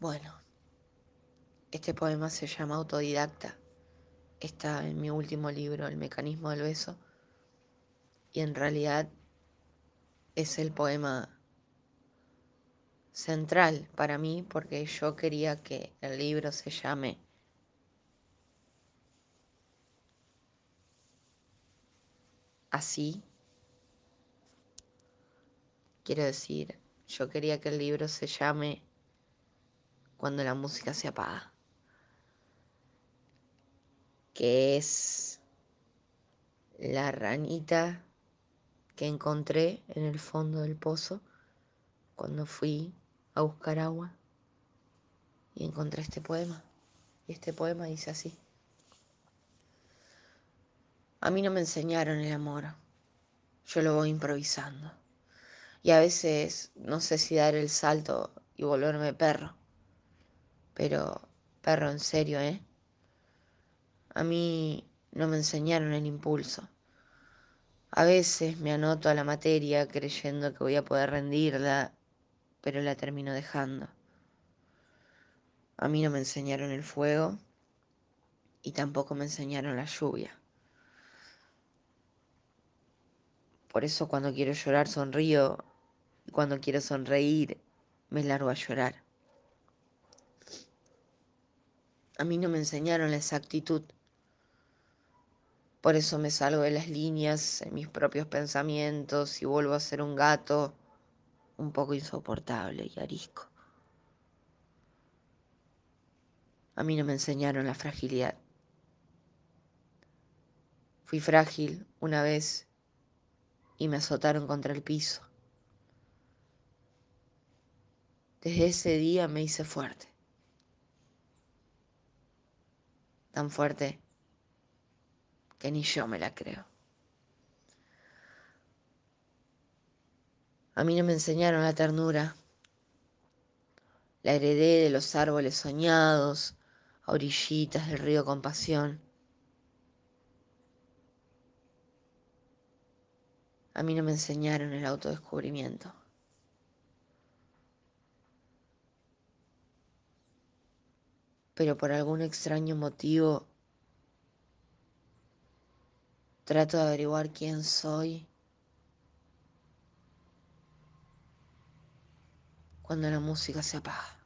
Bueno, este poema se llama Autodidacta. Está en mi último libro, El mecanismo del beso. Y en realidad es el poema central para mí porque yo quería que el libro se llame así. Quiero decir, yo quería que el libro se llame Cuando la música se apaga. Que es la ranita que encontré en el fondo del pozo cuando fui a buscar agua y encontré este poema. Y este poema dice así. A mí no me enseñaron el amor, yo lo voy improvisando. Y a veces no sé si dar el salto y volverme perro. Pero perro en serio, ¿eh? A mí no me enseñaron el impulso. A veces me anoto a la materia creyendo que voy a poder rendirla pero la termino dejando. A mí no me enseñaron el fuego y tampoco me enseñaron la lluvia. Por eso cuando quiero llorar sonrío y cuando quiero sonreír me largo a llorar. A mí no me enseñaron la exactitud. Por eso me salgo de las líneas en mis propios pensamientos y vuelvo a ser un gato un poco insoportable y arisco. A mí no me enseñaron la fragilidad. Fui frágil una vez y me azotaron contra el piso. Desde ese día me hice fuerte. Tan fuerte que ni yo me la creo. A mí no me enseñaron la ternura. La heredé de los árboles soñados, a orillitas del río con pasión. A mí no me enseñaron el autodescubrimiento. Pero por algún extraño motivo trato de averiguar quién soy cuando la música se apaga.